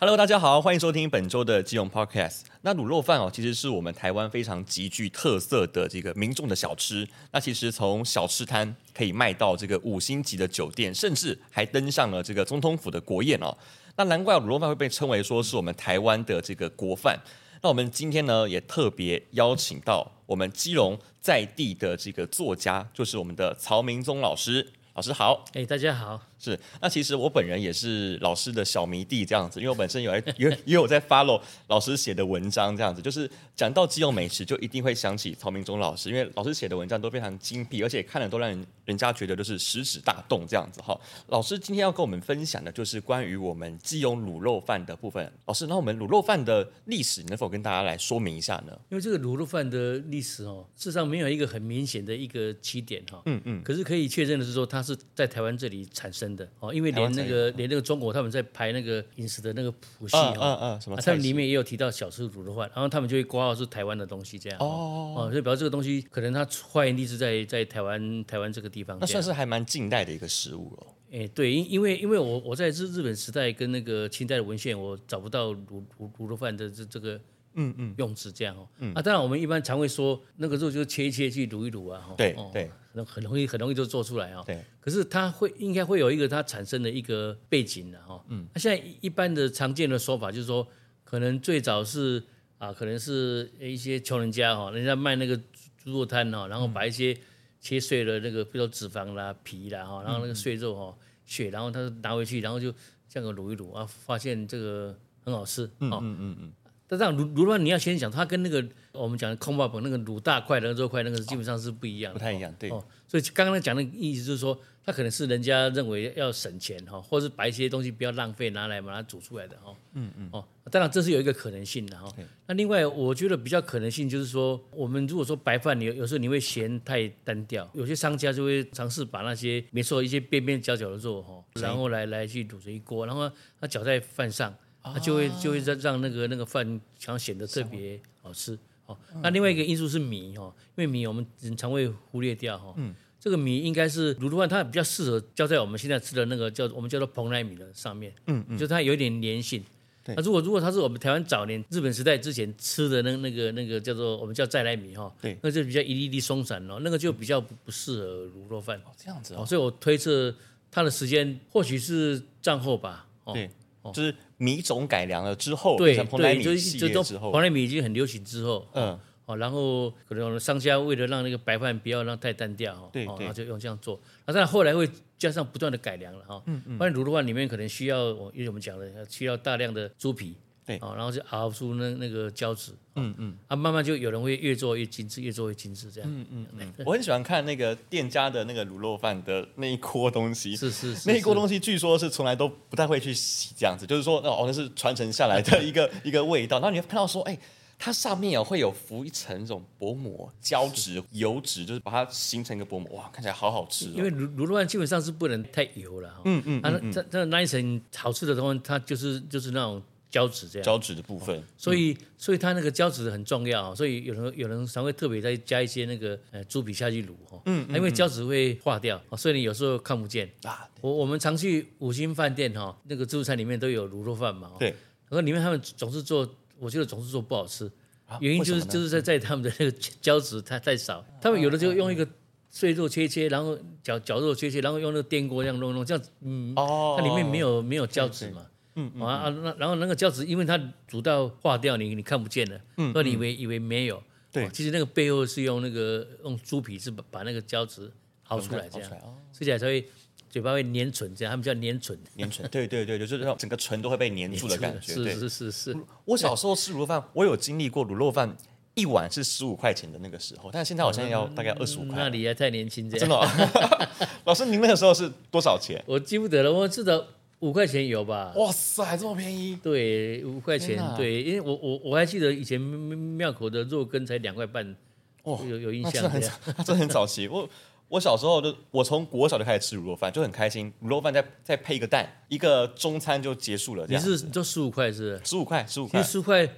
Hello，大家好，欢迎收听本周的基隆 Podcast。那卤肉饭哦，其实是我们台湾非常极具特色的这个民众的小吃。那其实从小吃摊可以卖到这个五星级的酒店，甚至还登上了这个总统府的国宴哦。那难怪卤肉饭会被称为说是我们台湾的这个国饭。那我们今天呢，也特别邀请到我们基隆在地的这个作家，就是我们的曹明宗老师。老师好，哎，大家好。是，那其实我本人也是老师的小迷弟这样子，因为我本身有在 也也有在 follow 老师写的文章这样子，就是讲到基隆美食，就一定会想起曹明忠老师，因为老师写的文章都非常精辟，而且看了都让人人家觉得就是食指大动这样子哈。老师今天要跟我们分享的就是关于我们基隆卤肉饭的部分。老师，那我们卤肉饭的历史能否跟大家来说明一下呢？因为这个卤肉饭的历史哦，事实上没有一个很明显的一个起点哈。嗯嗯。可是可以确认的是说，它是在台湾这里产生的哦，因为连那个连那个中国他们在排那个饮食的那个谱系哈，嗯嗯，什么？他们里面也有提到小吃卤肉饭，然后他们就会挂号是台湾的东西这样哦哦，所以表示这个东西可能它发源地是在在台湾台湾这个地方，那算是还蛮近代的一个食物了。哎，对，因因为因为我我在日日本时代跟那个清代的文献，我找不到卤卤卤肉饭的这这个。嗯嗯，用词这样哦，嗯、啊，当然我们一般常会说那个肉就切一切去卤一卤啊，对对，很很容易很容易就做出来啊，对。可是它会应该会有一个它产生的一个背景的哈，嗯。那现在一般的常见的说法就是说，可能最早是啊，可能是一些穷人家哈，人家卖那个猪肉摊哈，然后把一些切碎了那个，比如说脂肪啦、皮啦哈，然后那个碎肉哈、血，然后他拿回去，然后就这样卤一卤啊，发现这个很好吃，嗯嗯嗯嗯。但这样卤卤肉饭你要先讲，它跟那个我们讲的空包粉那个卤大块的肉块那个基本上是不一样的，不太一样，对。哦，所以刚刚讲的意思就是说，它可能是人家认为要省钱哈，或者是把一些东西不要浪费，拿来把它煮出来的哈。嗯嗯。哦，当然这是有一个可能性的哈。那另外我觉得比较可能性就是说，我们如果说白饭，你有时候你会嫌太单调，有些商家就会尝试把那些没错一些边边角角的肉哈，然后来来去卤成一锅，然后它搅在饭上。它就会就会让让那个那个饭想显得特别好吃哦。那另外一个因素是米哈，因为米我们人常会忽略掉哈。嗯。这个米应该是卤肉饭，它比较适合浇在我们现在吃的那个叫我们叫做蓬莱米的上面。嗯嗯。就它有一点粘性。对。那如果如果它是我们台湾早年日本时代之前吃的那那个那个叫做我们叫再来米哈。对。那就比较一粒粒松散哦，那个就比较不不适合卤肉饭。哦，这样子哦。所以我推测它的时间或许是战后吧。对。就是米种改良了之后，对对，就是这种蓬莱米已经很流行之后，嗯，哦，然后可能商家为了让那个白饭不要让太单调，对，然后就用这样做。那当然后来会加上不断的改良了哈，嗯嗯，不然卤的话里面可能需要，因为我们讲的需要大量的猪皮。对，哦，然后就熬出那那个胶质，嗯嗯，啊，慢慢就有人会越做越精致，越做越精致这样，嗯嗯嗯。我很喜欢看那个店家的那个卤肉饭的那一锅东西，是是是，那一锅东西据说是从来都不太会去洗这样子，就是说哦，那是传承下来的 一个一个味道。然后你会看到说，哎，它上面有会有浮一层这种薄膜胶质油脂，就是把它形成一个薄膜，哇，看起来好好吃。因为卤卤肉饭基本上是不能太油了，嗯嗯，啊，那那那一层好吃的东西，它就是就是那种。胶质这样，胶质的部分，嗯、所以所以它那个胶质很重要，所以有人有人常会特别再加一些那个呃猪皮下去卤哈，嗯，因为胶质会化掉，所以你有时候看不见。啊。我我们常去五星饭店哈，那个自助餐里面都有卤肉饭嘛，对，然后里面他们总是做，我觉得总是做不好吃，原因就是就是在在他们的那个胶质太太少，他们有的就用一个碎肉切切，然后绞绞肉切切，然后用那个电锅这样弄弄，这样嗯，哦，它里面没有没有胶质嘛。嗯啊啊，那然后那个胶质，因为它煮到化掉，你你看不见了，嗯，所以你以为以为没有，对，其实那个背后是用那个用猪皮是把把那个胶质熬出来这样，吃起来才会嘴巴会粘唇，这样他们叫粘唇，粘唇，对对对，就是让整个唇都会被粘住的感觉，是是是是。我小时候吃卤肉饭，我有经历过卤肉饭一碗是十五块钱的那个时候，但是现在好像要大概二十五块，那你还太年轻，真的。老师，您那个时候是多少钱？我记不得了，我记得。五块钱有吧？哇塞，这么便宜！对，五块钱，哪对，因为我我我还记得以前庙口的肉羹才两块半，哦，有有印象。这很这很早期。我我小时候就我从国小就开始吃卤肉饭，就很开心。卤肉饭再再配一个蛋，一个中餐就结束了。你是就十五块是？十五块，十五块，十块。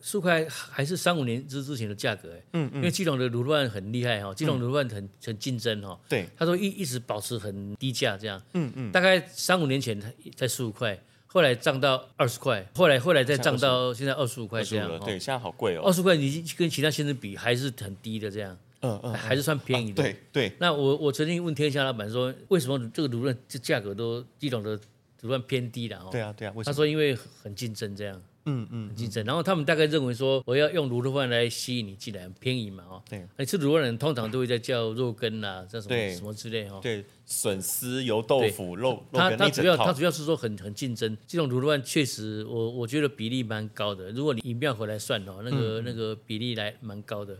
十块还是三五年之之前的价格哎，嗯嗯，因为基隆的卤肉饭很厉害哈，基隆卤肉饭很很竞争哈，对，他说一一直保持很低价这样，嗯嗯，大概三五年前才才十五块，后来涨到二十块，后来后来再涨到现在二十五块这样。了对，现在好贵哦。二十块你跟其他先生比还是很低的这样。嗯嗯，还是算便宜的。对对。那我我曾经问天下老板说，为什么这个卤肉这价格都基隆的卤肉偏低了？对啊对啊？他说因为很竞争这样。嗯嗯，竞争。然后他们大概认为说，我要用卤肉饭来吸引你进来，很便宜嘛哦。对。你吃卤肉的人通常都会在叫肉羹啊，叫什么什么之类哈。对，笋丝、油豆腐、肉肉羹。他他主要他主要是说很很竞争。这种卤肉饭确实，我我觉得比例蛮高的。如果你以庙回来算哦，那个那个比例来蛮高的。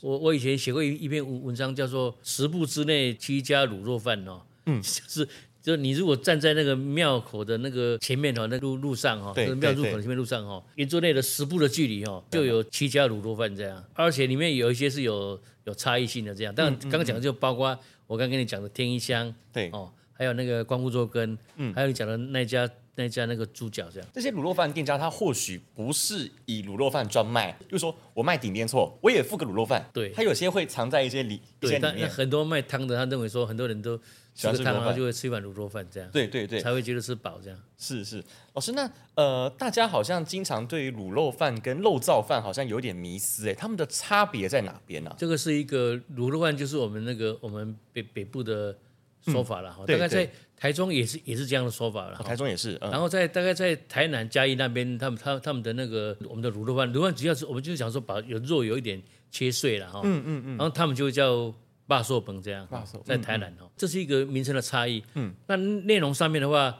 我我以前写过一一篇文文章，叫做“十步之内七家卤肉饭”哦，嗯，就是就你如果站在那个庙口的那个前面哈，那路路上哈，庙入口前面路上哈，圆桌内的十步的距离哈，就有七家卤肉饭这样，而且里面有一些是有有差异性的这样。但刚刚讲的就包括我刚跟你讲的天一香，对。哦，还有那个光复粥羹，嗯，还有你讲的那家。那家那个猪脚这样，这些卤肉饭店家他或许不是以卤肉饭专卖，就是说我卖顶边错，我也附个卤肉饭。对，他有些会藏在一些里对一些里面。很多卖汤的，他认为说很多人都吃汤，然后就会吃一碗卤肉饭这样。对对对，才会觉得吃饱这样。是是，老师，那呃，大家好像经常对于卤肉饭跟肉燥饭好像有点迷思哎，他们的差别在哪边呢？这个是一个卤肉饭，就是我们那个我们北北部的说法了哈，大概在。台中也是也是这样的说法了，台中也是。然后在大概在台南嘉义那边，他们他他们的那个我们的卤肉饭，卤肉饭主要是我们就是想说把有肉有一点切碎了哈，嗯嗯嗯，然后他们就叫霸寿本这样，在台南哦，这是一个名称的差异。嗯，那内容上面的话，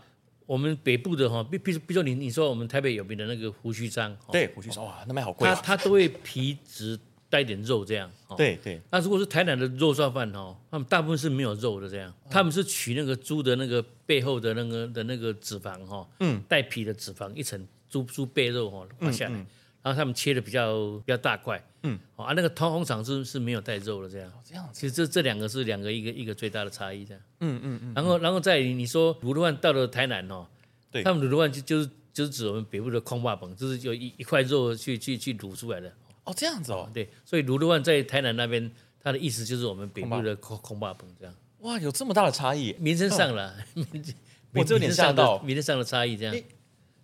我们北部的哈，比比如比如说你你说我们台北有名的那个胡须张，对，胡须章哇，那卖好贵，它它都会皮质。带点肉这样，对对。那如果是台南的肉燥饭哦，他们大部分是没有肉的这样，他们是取那个猪的那个背后的那个的那个脂肪哈，嗯，带皮的脂肪一层猪猪背肉哈刮下来，然后他们切的比较比较大块，嗯，啊那个通常是是没有带肉的这样，这样。其实这这两个是两个一个一个最大的差异这样，嗯嗯嗯。然后然后在你说卤肉饭到了台南哦，对，他们卤肉饭就就是就是指我们北部的空霸本，就是有一一块肉去去去卤出来的。哦，这样子哦，对，所以卢卢万在台南那边，他的意思就是我们北部的空空霸棚这样。哇，有这么大的差异，名称上了，我这有点吓到，名称上的差异这样。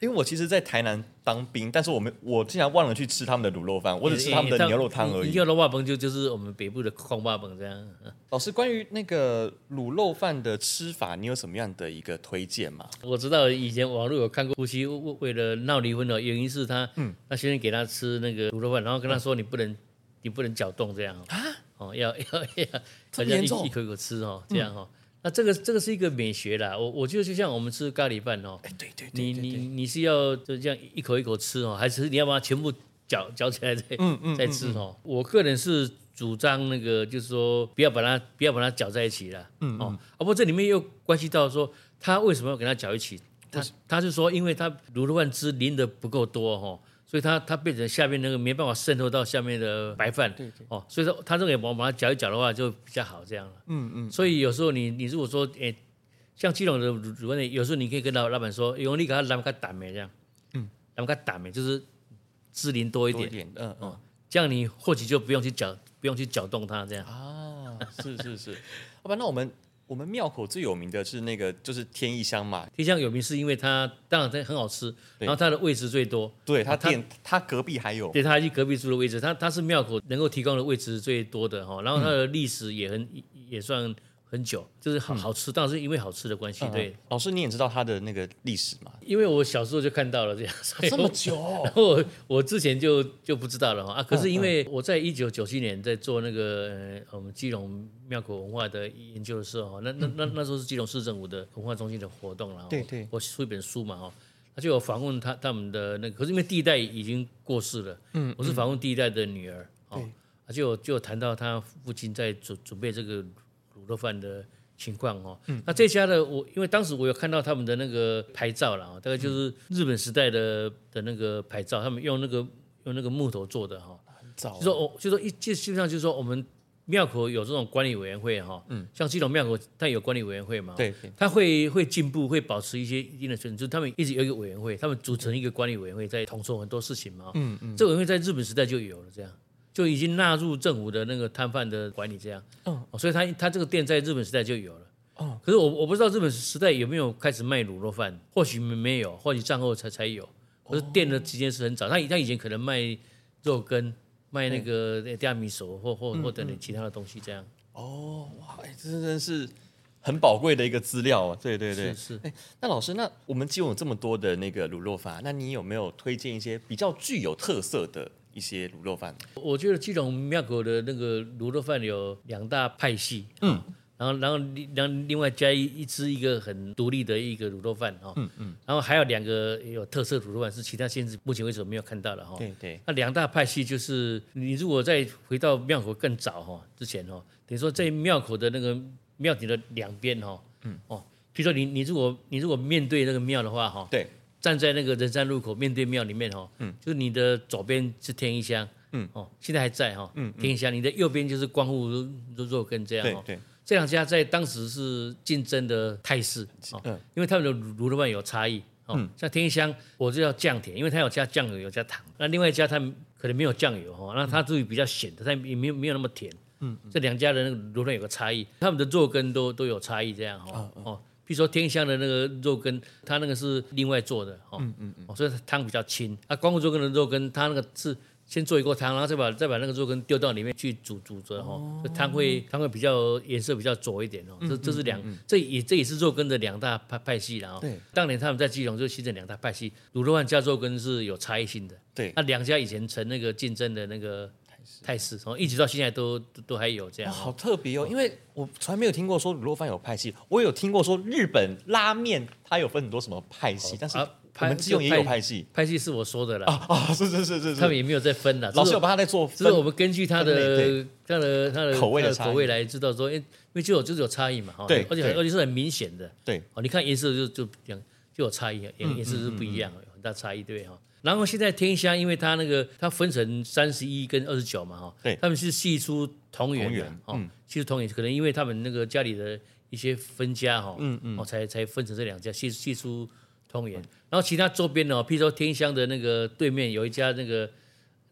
因为我其实，在台南当兵，但是我们我竟然忘了去吃他们的卤肉饭，我只吃他们的牛肉汤而已。牛肉饭就就是我们北部的空霸本这样。老师，关于那个卤肉饭的吃法，你有什么样的一个推荐吗？我知道以前网络有看过夫妻为为了闹离婚的原因是他，嗯，他先生给他吃那个卤肉饭，然后跟他说你不能，你不能搅动这样啊，哦，要要要，好像一一口一口吃哦，这样哈。那这个这个是一个美学啦，我我觉得就像我们吃咖喱饭哦，对对对，你你你是要就这样一口一口吃哦，还是你要把它全部搅搅起来再嗯嗯再吃哦？我个人是主张那个，就是说不要把它不要把它搅在一起了，嗯哦，不过这里面又关系到说他为什么要给它搅一起？他他是说因为他卤肉饭汁淋的不够多哈。所以它它变成下面那个没办法渗透到下面的白饭，对对哦，所以说它这个我把它搅一搅的话就比较好这样了。嗯嗯。所以有时候你你如果说诶，像基隆的卤肉饭，有时候你可以跟老老板说，用力给他让它打没这样，嗯，让它打没就是汁淋多一点，点嗯嗯，这样你或许就不用去搅，不用去搅动它这样。啊，是是是，好吧，那我们。我们庙口最有名的是那个，就是天一香嘛。天一香有名是因为它当然它很好吃，然后它的位置最多。对，它店它隔壁还有。对，它还隔壁住的位置，它它是庙口能够提供的位置最多的哈。然后它的历史也很也算。很久，就是好好吃，当然是因为好吃的关系。对，老师你也知道它的那个历史嘛？因为我小时候就看到了这样，这么久，然后我我之前就就不知道了哈啊。可是因为我在一九九七年在做那个我们基隆庙口文化的研究的时候，那那那那时候是基隆市政府的文化中心的活动了。对对，我出一本书嘛哈，他就有访问他他们的那个，可是因为第一代已经过世了，嗯，我是访问第一代的女儿，哦，就就谈到他父亲在准准备这个。卤肉饭的情况哦，嗯、那这家的我，因为当时我有看到他们的那个牌照了，大概就是日本时代的的那个牌照，他们用那个用那个木头做的哈，就说我就说一就基本上就是说我们庙口有这种管理委员会哈，嗯，像这种庙口它有管理委员会嘛，对，他会会进步，会保持一些一定的水准，就是他们一直有一个委员会，他们组成一个管理委员会在统筹很多事情嘛，嗯嗯，这个委员会在日本时代就有了这样。就已经纳入政府的那个摊贩的管理这样，嗯，所以他他这个店在日本时代就有了，哦，可是我我不知道日本时代有没有开始卖卤肉饭，或许没有，或许战后才才有。可是店的时间是很早，他他以前可能卖肉羹，卖那个提拉米苏或或或等等其他的东西这样。哦，哇，哎，这真的是很宝贵的一个资料啊！对对对，是是。哎，那老师，那我们既有这么多的那个卤肉饭，那你有没有推荐一些比较具有特色的一些卤肉饭？我觉得基隆庙口的那个卤肉饭有两大派系，嗯。然后，然后，然后另外加一一支一个很独立的一个卤肉饭哈，嗯嗯，然后还有两个有特色卤肉饭是其他县市目前为止没有看到的哈，对对。那两大派系就是你如果再回到庙口更早哈之前哈，等于说在庙口的那个庙顶的两边哈，嗯。哦，比如说你你如果你如果面对那个庙的话哈，对，站在那个人山路口面对庙里面哈，嗯，就是你的左边是天一香，嗯哦，现在还在哈，嗯天一香，你的右边就是光复肉肉羹这样，对对。这两家在当时是竞争的态势，嗯，因为他们的卤肉饭有差异，哦，像天一香，我就要酱甜，因为它有加酱油，有加糖。那另外一家它可能没有酱油，哈，那它属于比较咸的，它也没有没有那么甜。嗯，这两家的那个卤肉饭有个差异，他们的肉羹都都有差异，这样哈，哦，比如说天香的那个肉羹，它那个是另外做的，哦，嗯嗯嗯，所以汤比较清。啊，光复肉羹的肉羹，它那个是。先做一锅汤，然后再把再把那个肉羹丢到里面去煮煮着哈，汤会汤会比较颜色比较浊一点哦。这这是两这也这也是肉羹的两大派派系然后。对。当年他们在基隆就形成两大派系，卤肉饭加肉羹是有差异性的。对。那两家以前成那个竞争的那个态势，从一直到现在都都还有这样。好特别哦，因为我从来没有听过说卤肉饭有派系，我有听过说日本拉面它有分很多什么派系，但是。我们基隆也有派系，派系是我说的了啊啊，是是是是，他们也没有在分了。老师有帮他在做，只是我们根据他的他的他的口味的口味来知道说，因为就有就是有差异嘛，哈，对，而且而且是很明显的，对，哦，你看颜色就就两就有差异，颜颜色是不一样，有很大差异，对哈。然后现在天香，因为它那个它分成三十一跟二十九嘛，哈，对，他们是系出同源的，哦，系出同源，可能因为他们那个家里的一些分家哈，嗯嗯，哦，才才分成这两家系系出。同源，然后其他周边哦，譬如说天香的那个对面有一家那个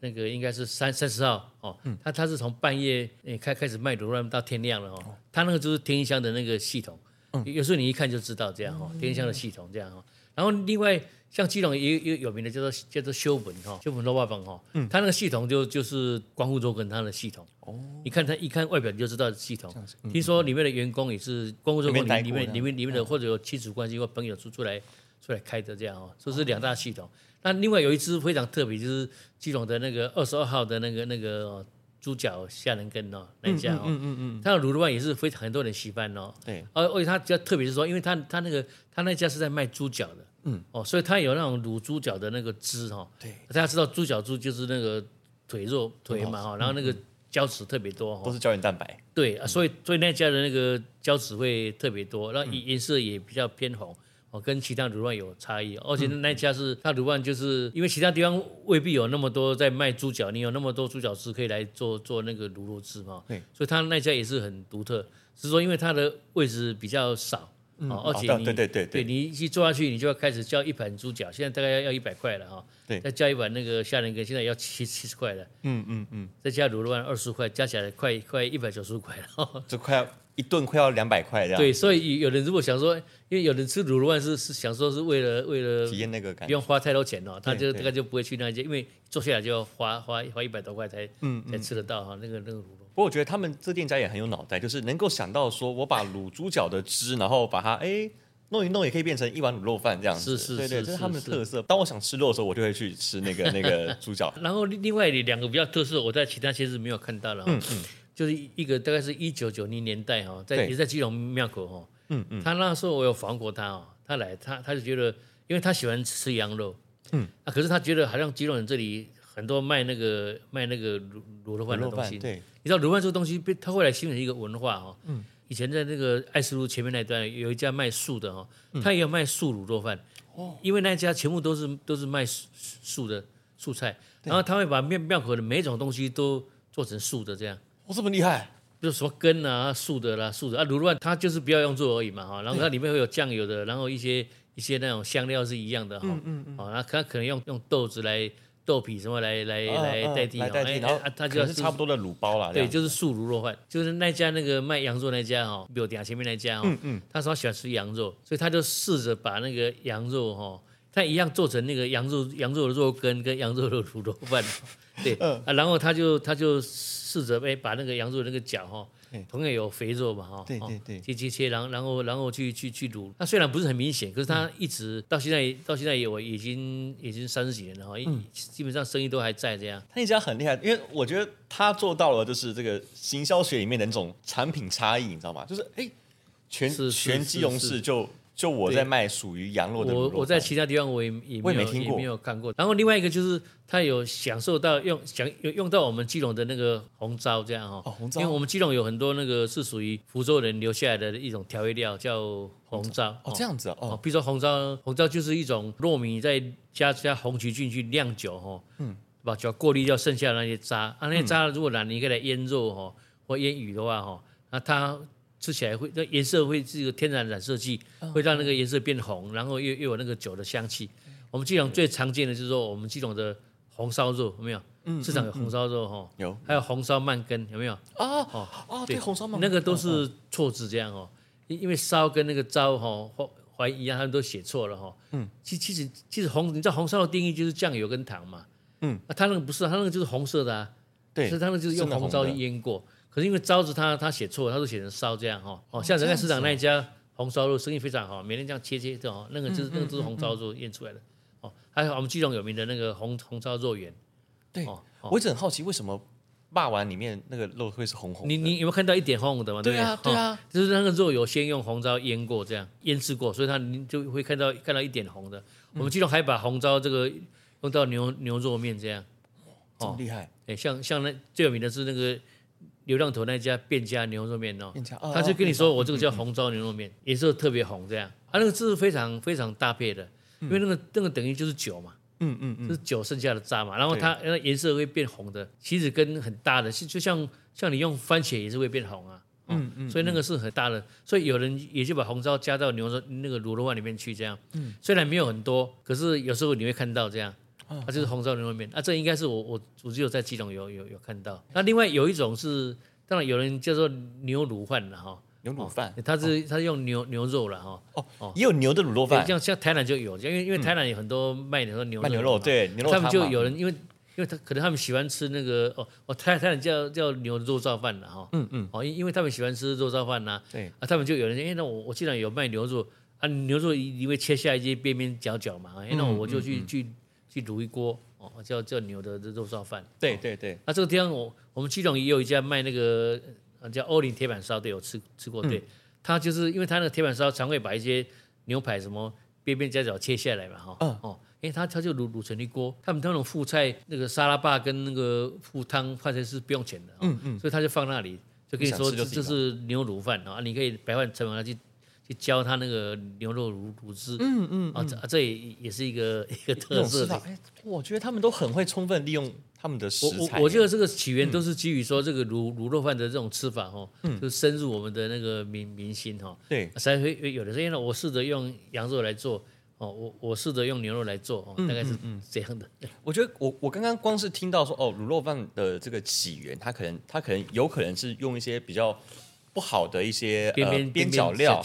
那个应该是三三十号哦，他他是从半夜诶开开始卖卤肉饭到天亮了哦，他那个就是天香的那个系统，有时候你一看就知道这样哈，天香的系统这样哈。然后另外像基隆也有有名的叫做叫做修文哈，修文肉饭哈，他那个系统就就是光复肉羹他的系统。哦，你看他一看外表你就知道系统，听说里面的员工也是光复肉羹里面里面里面里面的或者有亲属关系或朋友出出来。出来开的这样哦，这是两大系统。那另外有一支非常特别，就是基隆的那个二十二号的那个那个猪脚虾仁羹哦，那家哦，嗯嗯嗯，它的卤肉饭也是非常很多人喜欢哦。对，而而且它比较特别是说，因为它它那个它那家是在卖猪脚的，嗯。哦，所以它有那种卤猪脚的那个汁哈。对，大家知道猪脚猪就是那个腿肉腿嘛哈，然后那个胶质特别多，都是胶原蛋白。对啊，所以所以那家的那个胶质会特别多，然后颜色也比较偏红。哦，跟其他卤饭有差异，而且那家是他卤饭，就是因为其他地方未必有那么多在卖猪脚，你有那么多猪脚汁可以来做做那个卤肉汁嘛，对，所以他那家也是很独特，只是说因为它的位置比较少，哦，而且你对对对对，你一坐下去，你就要开始叫一盘猪脚，现在大概要要一百块了哈，对，再叫一碗那个虾仁羹，现在要七七十块了，嗯嗯嗯，再加卤肉饭二十块，加起来快快一百九十五块了，这快要。一顿快要两百块这样。对，所以有人如果想说，因为有人吃卤肉饭是是想说是为了为了体验那个感觉，不用花太多钱哦，他就大概就不会去那家，因为坐下来就要花花花一百多块才嗯才吃得到哈那个那个卤肉。不过我觉得他们这店家也很有脑袋，就是能够想到说我把卤猪脚的汁，然后把它哎弄一弄，也可以变成一碗卤肉饭这样子。是是是，对对，这是他们的特色。当我想吃肉的时候，我就会去吃那个那个猪脚。然后另外两个比较特色，我在其他其实没有看到了。嗯嗯。就是一个大概是一九九零年代哈，在也在基隆庙口哈，嗯嗯，他那时候我有访问过他哦，他来他他就觉得，因为他喜欢吃羊肉，嗯，啊，可是他觉得好像基隆人这里很多卖那个卖那个卤卤肉饭的东西，对，你知道卤肉饭这个东西被他后来形成一个文化哦，嗯，以前在那个爱斯路前面那段有一家卖素的哈，他也有卖素卤肉饭，哦，因为那家全部都是都是卖素的素菜，然后他会把庙庙口的每一种东西都做成素的这样。哦这么厉害，比如什么根啊、素的啦、素的。啊，卤肉饭它就是不要用做而已嘛哈，然后它里面会有酱油的，然后一些一些那种香料是一样的哈，嗯嗯嗯，啊，它可能用用豆子来。豆皮什么来来来代替，来代替，然后它就是差不多的卤包啦。对，就是素卤肉饭，就是那家那个卖羊肉那家哈，比我店前面那家哈，他说他喜欢吃羊肉，所以他就试着把那个羊肉哈，他一样做成那个羊肉羊肉的肉羹跟羊肉的卤肉饭，对啊，然后他就他就试着哎把那个羊肉那个脚哈。同样有肥肉嘛，哈，对对对，切切切，然后然后然后去去去卤。那虽然不是很明显，可是他一直到现在到现在也我已经已经三十几年了哈，嗯，基本上生意都还在这样。他一家很厉害，因为我觉得他做到了就是这个行销学里面的那种产品差异，你知道吗？就是哎，全全基隆市就。就我在卖属于羊肉的肉，我我在其他地方我也也没有也没有看过。然后另外一个就是他有享受到用享用用到我们基隆的那个红糟这样哈，哦，红糟，因为我们基隆有很多那个是属于福州人留下来的一种调味料叫红糟哦，这样子哦，比如说红糟红糟就是一种糯米再加加红曲菌去酿酒哈，嗯，把酒过滤掉剩下的那些渣啊，那些渣如果拿你给它腌肉哈或腌鱼的话哈，那它。吃起来会，那颜色会是一个天然染色剂，会让那个颜色变红，然后又又有那个酒的香气。我们基隆最常见的就是说，我们基隆的红烧肉有没有？市场有红烧肉哈，有，还有红烧鳗根有没有？哦哦哦，对，红烧鳗根那个都是错字这样哦，因因为烧跟那个糟哈怀疑啊，他们都写错了哈。嗯，其其实其实红，你知道红烧的定义就是酱油跟糖嘛。嗯，啊，他那个不是，他那个就是红色的啊。对，是他那个就是用红烧腌过。可是因为糟子他他写错了，他都写成烧这样哈哦，像仁爱市场那一家红烧肉生意非常好，每天这样切切的哦，那个就是那个就是红烧肉腌出来的哦。还有我们基隆有名的那个红红烧肉圆，对，我一直很好奇为什么霸丸里面那个肉会是红红的？你你有没有看到一点红红的吗？对啊对啊，就是那个肉有先用红糟腌过这样腌制过，所以它你就会看到看到一点红的。我们基隆还把红糟这个用到牛牛肉面这样，这么厉害？哎，像像那最有名的是那个。流浪头那家卞家牛肉面哦，哦他就跟你说，我这个叫红烧牛肉面，也是特别红，这样，啊，那个字是非常非常搭配的，因为那个那个等于就是酒嘛，嗯嗯嗯，就是酒剩下的渣嘛，然后它那颜色会变红的，其实跟很大的，就像像你用番茄也是会变红啊，嗯嗯，所以那个是很大的，所以有人也就把红烧加到牛肉那个卤肉饭里面去，这样，嗯，虽然没有很多，可是有时候你会看到这样。它、啊、就是红烧牛肉面，啊，这应该是我我我只有在基隆有有有看到。那另外有一种是，当然有人叫做牛卤饭了哈，牛卤饭，它是它是用牛牛肉了哈，哦哦，也有牛的卤肉饭，像像台南就有，因为因为台南有很多卖的牛卖牛肉，对，牛肉他们就有人因为因为他可能他们喜欢吃那个哦哦台台南叫叫牛肉燥饭了哈，嗯嗯，哦因因为他们喜欢吃肉燥饭呐，对，啊他们就有人哎那我我既然有卖牛肉啊牛肉因为切下一些边边角角嘛，哎那我就去去去卤一锅。哦，叫叫牛的肉燥饭。对对对。那这个地方我我们基隆也有一家卖那个叫欧林铁板烧，对，我吃吃过。对，他就是因为他那个铁板烧常会把一些牛排什么边边角角切下来嘛，哈。嗯。哦，因为他他就卤卤成一锅，他们那种副菜那个沙拉吧跟那个副汤换成是不用钱的。嗯嗯。所以他就放那里，就跟你说这是牛卤饭啊，你可以百万成本去。教他那个牛肉卤卤汁，嗯嗯啊，这这也也是一个一个特色的。哎，我觉得他们都很会充分利用他们的食材。我我觉得这个起源都是基于说这个卤卤肉饭的这种吃法哈，就深入我们的那个民民心哈。对，才会有的时候呢，我试着用羊肉来做，哦，我我试着用牛肉来做，哦，大概是这样的。我觉得我我刚刚光是听到说哦，卤肉饭的这个起源，它可能它可能有可能是用一些比较。不好的一些边边边角料，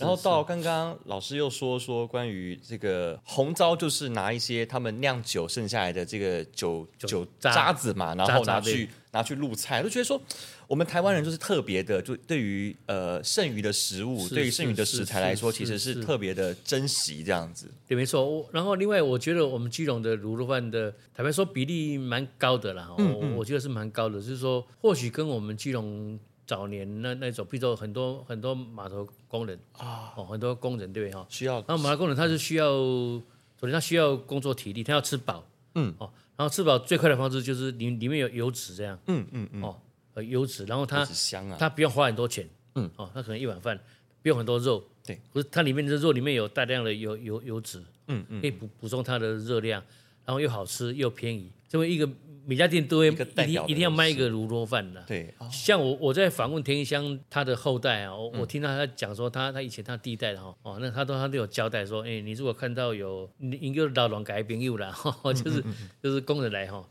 然后到刚刚老师又说说关于这个红糟，就是拿一些他们酿酒剩下来的这个酒酒渣子嘛，然后拿去拿去入菜，就觉得说我们台湾人就是特别的，就对于呃剩余的食物，对于剩余的食材来说，其实是特别的珍惜这样子。对，没错。然后另外，我觉得我们基隆的卤肉饭的坦白说比例蛮高的啦，我我觉得是蛮高的，就是说或许跟我们基隆。早年那那种，比如说很多很多码头工人啊，哦，很多工人对不对？哈？需要。然后码头工人他是需要，首先他需要工作体力，他要吃饱，嗯，哦，然后吃饱最快的方式就是里里面有油脂这样，嗯嗯嗯，哦，油脂，然后他香啊，他不用花很多钱，嗯，哦，他可能一碗饭不用很多肉，对，不是它里面的肉里面有大量的油油油脂，嗯嗯，可以补补充它的热量，然后又好吃又便宜，这么一个。每家店都会一个定一定要卖一个卤肉饭的。对，哦、像我我在访问田一香他的后代啊，我、嗯、我听到他讲说他他以前他第一代的哈哦，那他都他都有交代说，哎，你如果看到有你应该老拢改朋友了，就是、嗯嗯嗯、就是工人来哈，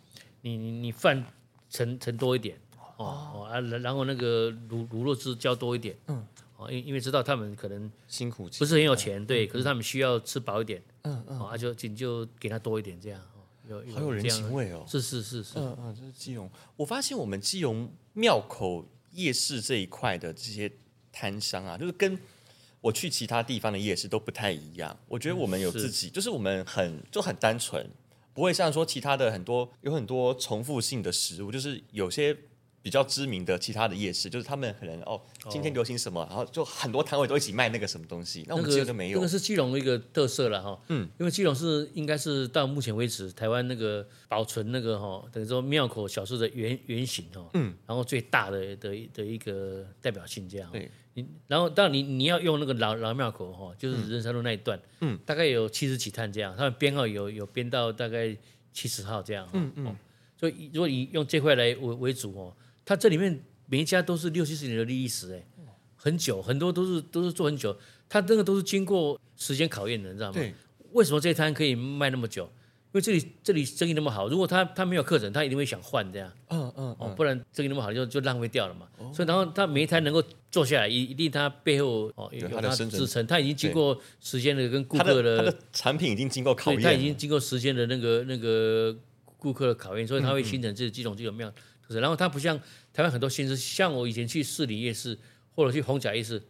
你你你饭盛盛多一点哦哦。啊，然后那个卤卤肉汁浇多一点，嗯。哦，因因为知道他们可能辛苦，不是很有钱，对，可是他们需要吃饱一点，嗯嗯，啊就就就给他多一点这样，有好有人情味哦，是是是是，嗯嗯，这是基隆，我发现我们基隆庙口夜市这一块的这些摊商啊，就是跟我去其他地方的夜市都不太一样，我觉得我们有自己，就是我们很就很单纯，不会像说其他的很多有很多重复性的食物，就是有些。比较知名的其他的夜市，就是他们可能哦，今天流行什么，然后就很多摊位都一起卖那个什么东西。那我们基隆就没有，那个是基隆的一个特色了哈。嗯，因为基隆是应该是到目前为止台湾那个保存那个哈，等于说庙口小吃的原原型哈。嗯，然后最大的的的一个代表性这样。对，你然后当然你你要用那个老老庙口哈，就是仁山路那一段，嗯，大概有七十几摊这样，他们编号有有编到大概七十号这样。嗯嗯，所以如果以用这块来为为主哦。它这里面每一家都是六七十年的历史，哎，很久，很多都是都是做很久，它这个都是经过时间考验的，你知道吗？对。为什么这摊可以卖那么久？因为这里这里生意那么好，如果他他没有客人，他一定会想换这样。嗯嗯。哦，不然生意那么好就就浪费掉了嘛。哦。所以然后他每一摊能够做下来，一一定他背后哦有他的支撑，他已经经过时间的跟顾客的，他的产品已经经过考验，他已经经过时间的那个那个顾客的考验，所以他会形成这几种这种庙。然后它不像台湾很多新市，像我以前去市里夜市或者去红甲夜市，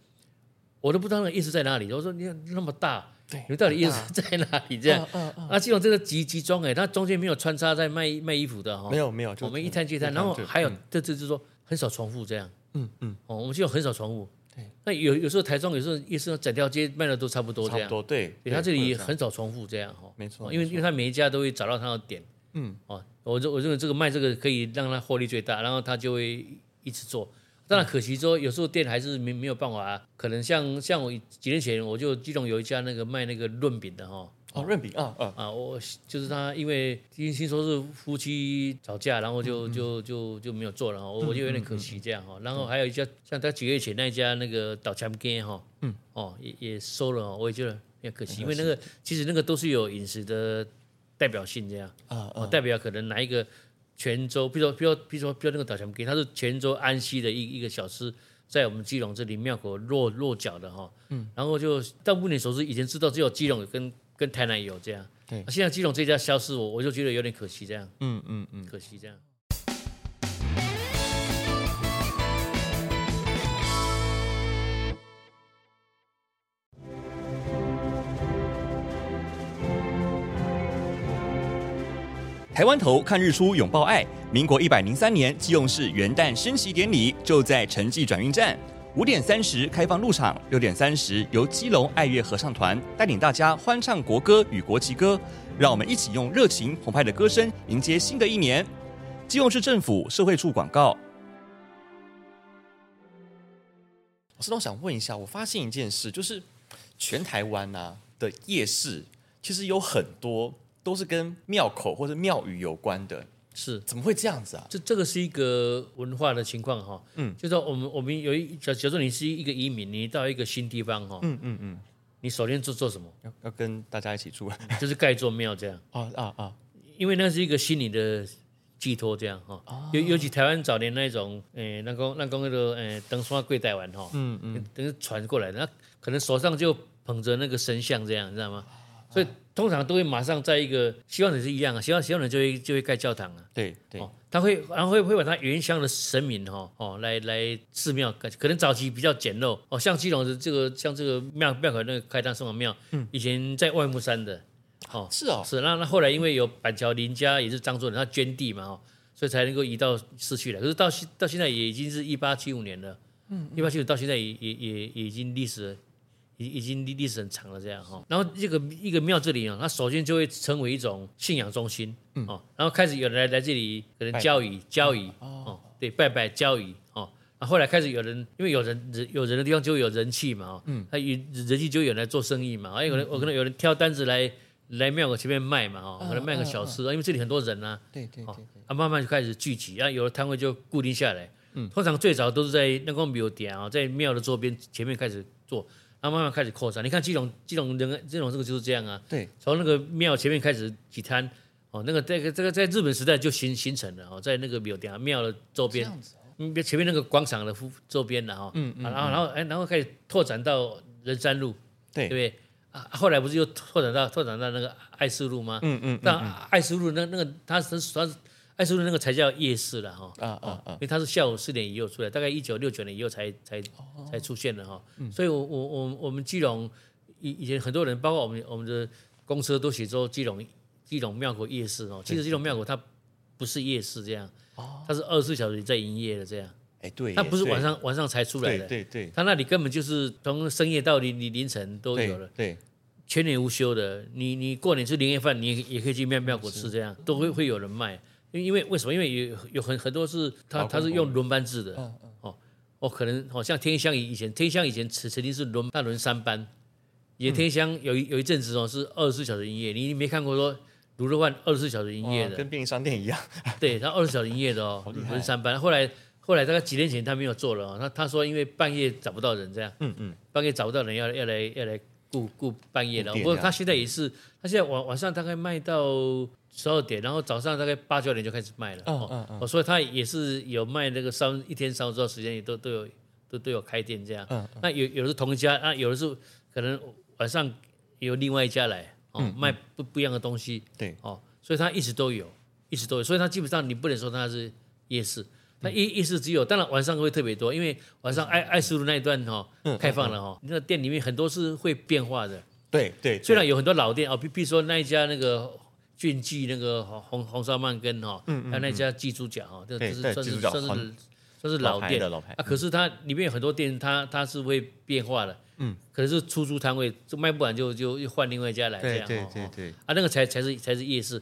我都不知道那个夜市在哪里。我说你看那么大，对，你到底夜市 在哪里？这样，啊，这种这个集集装哎，它中间没有穿插在卖卖衣服的哈，没有没有，我们一摊接摊，然后还有这这就是说很少重复这样，嗯嗯，哦，我们就很少重复，对，那有有时候台中有时候夜市整条街卖的都差不多这样，多对，它这里很少重复这样哈，没错，因为因为他每一家都会找到他的点。嗯，哦，我认我认为这个卖这个可以让他获利最大，然后他就会一直做。当然可惜说有时候店还是没没有办法、啊，可能像像我几年前我就基隆有一家那个卖那个润饼的哈，哦润饼啊啊。啊，我就是他因为听听说是夫妻吵架，然后就就就就没有做了哈，我就有点可惜这样哈。然后还有一家像他几个月前那家那个倒墙根哈，嗯。哦也也收了，我也觉得也可惜，因为那个其实那个都是有饮食的。代表性这样。啊，哦，代表可能哪一个泉州，比如说，比如说，比如说，比如那个岛前给，它是泉州安溪的一一个小吃，在我们基隆这里庙口落落脚的哈，嗯，然后就到目前所知，以前知道只有基隆跟跟台南有这样，对，现在基隆这家消失，我我就觉得有点可惜这样，嗯嗯嗯，可惜这样。台湾头看日出，拥抱爱。民国一百零三年，基隆市元旦升旗典礼就在城际转运站，五点三十开放入场，六点三十由基隆爱乐合唱团带领大家欢唱国歌与国旗歌，让我们一起用热情澎湃的歌声迎接新的一年。基隆市政府社会处广告。老师，我想问一下，我发现一件事，就是全台湾呐、啊、的夜市，其实有很多。都是跟庙口或者庙宇有关的，是。怎么会这样子啊？这这个是一个文化的情况哈，嗯，就是说我们我们有一假假设你是一个移民，你到一个新地方哈，嗯嗯嗯，你首先做做什么？要要跟大家一起住，就是盖座庙这样。啊啊啊！因为那是一个心理的寄托，这样哈，尤尤其台湾早年那种，诶，那个那个那个，诶，登山跪拜完哈，嗯嗯，等于传过来的，那可能手上就捧着那个神像这样，你知道吗？所以通常都会马上在一个希望人是一样啊，希望希望人就会就会盖教堂啊，对对，哦，他会然后会会把他原乡的神明哈哦来来寺庙，可能早期比较简陋。哦，像基隆的这个像这个庙庙口那个开汤送王庙，嗯，以前在外木山的，哦是哦。是，那那后来因为有板桥林家也是漳州人他捐地嘛哦，所以才能够移到市区来，可是到现到现在也已经是一八七五年了，嗯，一八七五到现在也也也也已经历史了。已已经历历史很长了，这样哈。然后这个一个庙这里啊，它首先就会成为一种信仰中心，嗯，然后开始有人来来这里可能交易交易哦，对，拜拜交易哦。然后后来开始有人，因为有人人有人的地方就会有人气嘛，嗯，他有人气就有人来做生意嘛，还有可能我可能有人挑担子来来庙口前面卖嘛，哦，可能卖个小吃，因为这里很多人啊，对对对，啊，慢慢就开始聚集，啊，有的摊位就固定下来，嗯，通常最早都是在那个庙点啊，在庙的周边前面开始做，然后慢慢开始扩散。你看基隆，基隆人，基隆这个就是这样啊，对，从那个庙前面开始几摊，哦，那个这个这个在日本时代就形形成了哦，在那个庙点庙的周边，嗯，前面那个广场的周边的哈，嗯嗯，然后然后哎，然后开始拓展到仁山路，对，对不对？啊，后来不是又拓展到拓展到那个爱思路吗？嗯嗯。但爱思路那那个它是主要是爱思路那个才叫夜市了哈。啊啊啊！因为它是下午四点以后出来，大概一九六九年以后才才才出现的哈。所以我我我我们基隆以以前很多人，包括我们我们的公车都写说基隆基隆庙口夜市哦。其实基隆庙口它不是夜市这样，它是二十四小时在营业的这样。哎，对。它不是晚上晚上才出来的。对对。它那里根本就是从深夜到凌凌晨都有了。对。全年无休的，你你过年吃年夜饭，你也也可以去庙庙口吃，这样都会会有人卖。因因为为什么？因为有有很很多是他他是用轮班制的，哦哦哦，可能好像天香以以前天香以前曾曾经是轮大轮三班，也天香有一有一阵子哦是二十四小时营业，你没看过说卤肉饭二十四小时营业的，跟便利商店一样，对，他二十四小时营业的哦，轮三班。后来后来大概几年前他没有做了，他他说因为半夜找不到人这样，嗯嗯，半夜找不到人要要来要来。顾顾半夜了，不过他现在也是，他现在晚晚上大概卖到十二点，然后早上大概八九点就开始卖了。哦哦哦。所以他也是有卖那个烧一天烧多少时间也都都有都都有开店这样。嗯。那有有的是同一家，那，有的是可能晚上有另外一家来哦卖不不一样的东西。对。哦，所以他一直都有，一直都有，所以他基本上你不能说他是夜市。那夜夜市只有，当然晚上会特别多，因为晚上爱爱思路那一段哈开放了哈，那个店里面很多是会变化的。对对，虽然有很多老店哦，比比如说那一家那个俊记那个红红烧鳗羹哈，还有那家鸡猪脚哈，这这是算是算是算是老店的老牌啊。可是它里面有很多店，它它是会变化的，嗯，可能是出租摊位，就卖不完就就又换另外一家来这样。对对对啊，那个才才是才是夜市。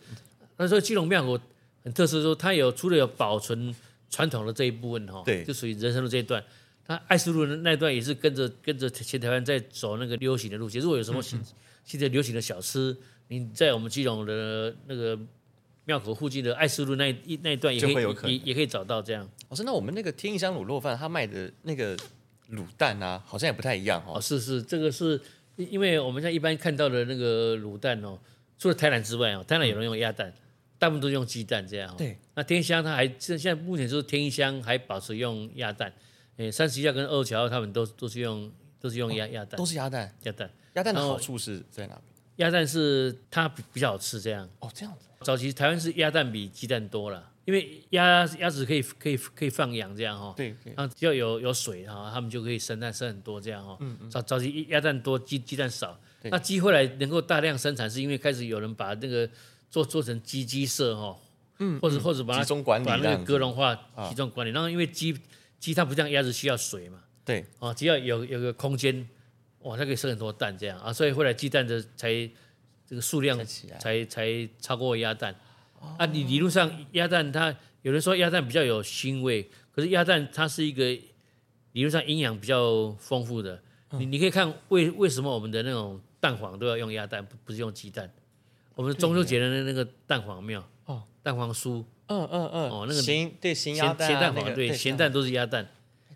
那所以基隆庙口很特色，说它有除了有保存。传统的这一部分哈，对，就属于人生的这一段。他爱思路的那一段也是跟着跟着前台湾在走那个流行的路线。如果有什么新现在流行的小吃，你在我们基隆的那个庙口附近的爱思路那一那一段也可以也也可以找到这样。老师，那我们那个天一香卤肉饭，他卖的那个卤蛋啊，好像也不太一样哦。是是，这个是因为我们在一般看到的那个卤蛋哦，除了台南之外哦，台南有人用鸭蛋。大部分都用鸡蛋这样，对。那天香它还现现在目前就是天香还保持用鸭蛋，诶，三十一家跟二桥他们都都是用都是用鸭鸭蛋，都是鸭蛋鸭蛋。鸭蛋的好处是在哪里？鸭蛋是它比比较好吃这样。哦，这样子。早期台湾是鸭蛋比鸡蛋多了，因为鸭鸭子可以可以可以放养这样哈。对。然后只要有有水哈，他们就可以生蛋生很多这样哈。嗯嗯。早早期鸭蛋多，鸡鸡蛋少。那鸡后来能够大量生产，是因为开始有人把那个。做做成鸡鸡舍哈，嗯，或者或者把它集中管理，把那个鸽笼化集中管理。然后因为鸡鸡它不像鸭子需要水嘛，对，啊，只要有有个空间，哇，它可以生很多蛋这样啊，所以后来鸡蛋的才这个数量才才超过鸭蛋。啊，你理论上鸭蛋它有人说鸭蛋比较有腥味，可是鸭蛋它是一个理论上营养比较丰富的。你你可以看为为什么我们的那种蛋黄都要用鸭蛋，不不是用鸡蛋？我们中秋节的那个蛋黄庙哦，蛋黄酥，嗯嗯嗯，哦那个咸对咸鸭蛋，咸蛋黄对咸蛋都是鸭蛋，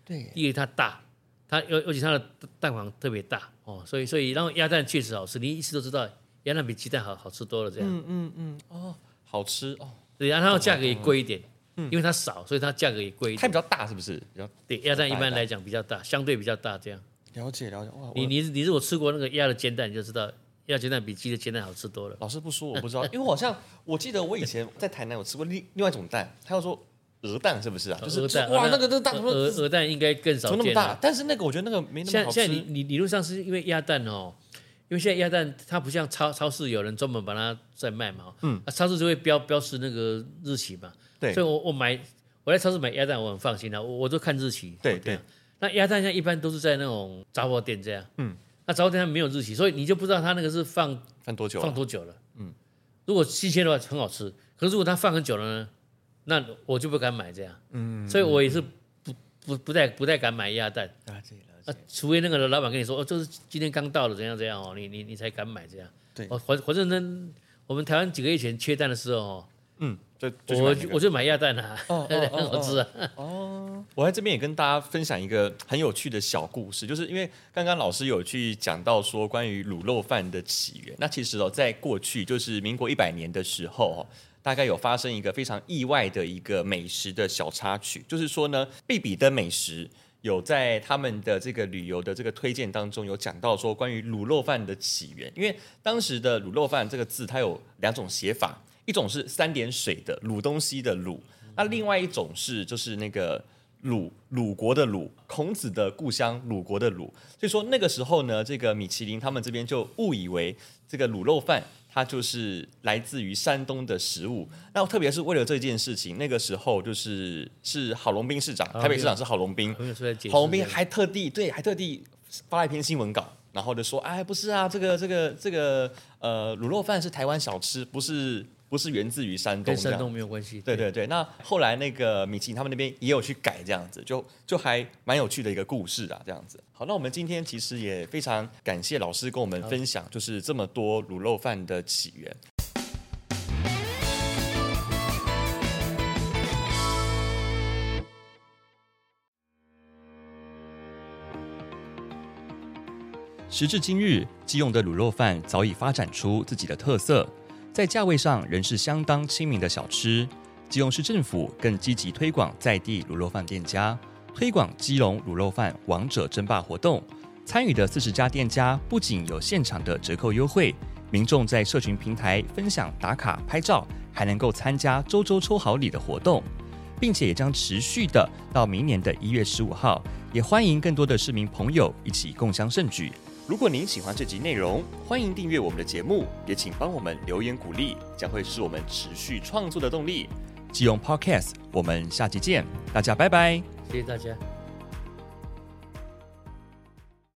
对，因为它大，它尤尤其它的蛋黄特别大哦，所以所以然后鸭蛋确实好吃，你一吃都知道鸭蛋比鸡蛋好好吃多了这样，嗯嗯嗯，哦，好吃哦，对，然后价格也贵一点，因为它少，所以它价格也贵它比较大是不是？比较对，鸭蛋一般来讲比较大，相对比较大这样。了解了解，哇，你你你如果吃过那个鸭的煎蛋，你就知道。鸭煎蛋比鸡的煎蛋好吃多了。老师不说我不知道，因为我好像我记得我以前在台南有吃过另另外一种蛋，他要说鹅蛋是不是啊？就是鹅蛋哇，那个那蛋鹅鹅蛋应该更少见。那么大，但是那个我觉得那个没那么好吃。现在理理理论上是因为鸭蛋哦，因为现在鸭蛋它不像超超市有人专门把它在卖嘛，嗯，超市就会标标示那个日期嘛，对，所以我我买我在超市买鸭蛋我很放心的，我我都看日期。对对。那鸭蛋现在一般都是在那种杂货店这样，嗯。那早点它没有日期，所以你就不知道它那个是放放多久，放多久了。嗯，如果新鲜的话很好吃，可是如果它放很久了呢，那我就不敢买这样。嗯，所以我也是不不不太不太敢买鸭蛋。啊，除非那个老板跟你说哦，就是今天刚到的，怎样怎样哦，你你你才敢买这样。对，哦，反反正我们台湾几个月前缺蛋的时候，嗯，就我我就买鸭蛋啊，哦，很好吃啊。哦，我在这边也跟大家分享一个很有趣的小故事，就是因为刚刚老师有去讲到说关于卤肉饭的起源，那其实哦，在过去就是民国一百年的时候哦。大概有发生一个非常意外的一个美食的小插曲，就是说呢，必比登美食有在他们的这个旅游的这个推荐当中有讲到说关于卤肉饭的起源，因为当时的卤肉饭这个字它有两种写法，一种是三点水的卤东西的卤，那另外一种是就是那个鲁鲁国的鲁，孔子的故乡鲁国的鲁，所以说那个时候呢，这个米其林他们这边就误以为这个卤肉饭。它就是来自于山东的食物，那特别是为了这件事情，那个时候就是是郝龙斌市长，台北市长是郝龙斌，郝龙斌还特地对，还特地发了一篇新闻稿，然后就说，哎，不是啊，这个这个这个呃卤肉饭是台湾小吃，不是。不是源自于山东，跟山东没有关系。对对对，那后来那个米其林他们那边也有去改这样子，就就还蛮有趣的一个故事啊，这样子。好，那我们今天其实也非常感谢老师跟我们分享，就是这么多卤肉饭的起源。时至今日，基用的卤肉饭早已发展出自己的特色。在价位上仍是相当亲民的小吃，基隆市政府更积极推广在地卤肉饭店家，推广基隆卤肉饭王者争霸活动。参与的四十家店家不仅有现场的折扣优惠，民众在社群平台分享打卡拍照，还能够参加周周抽好礼的活动，并且也将持续的到明年的一月十五号，也欢迎更多的市民朋友一起共襄盛举。如果您喜欢这集内容，欢迎订阅我们的节目，也请帮我们留言鼓励，将会是我们持续创作的动力。即用 Podcast，我们下集见，大家拜拜，谢谢大家。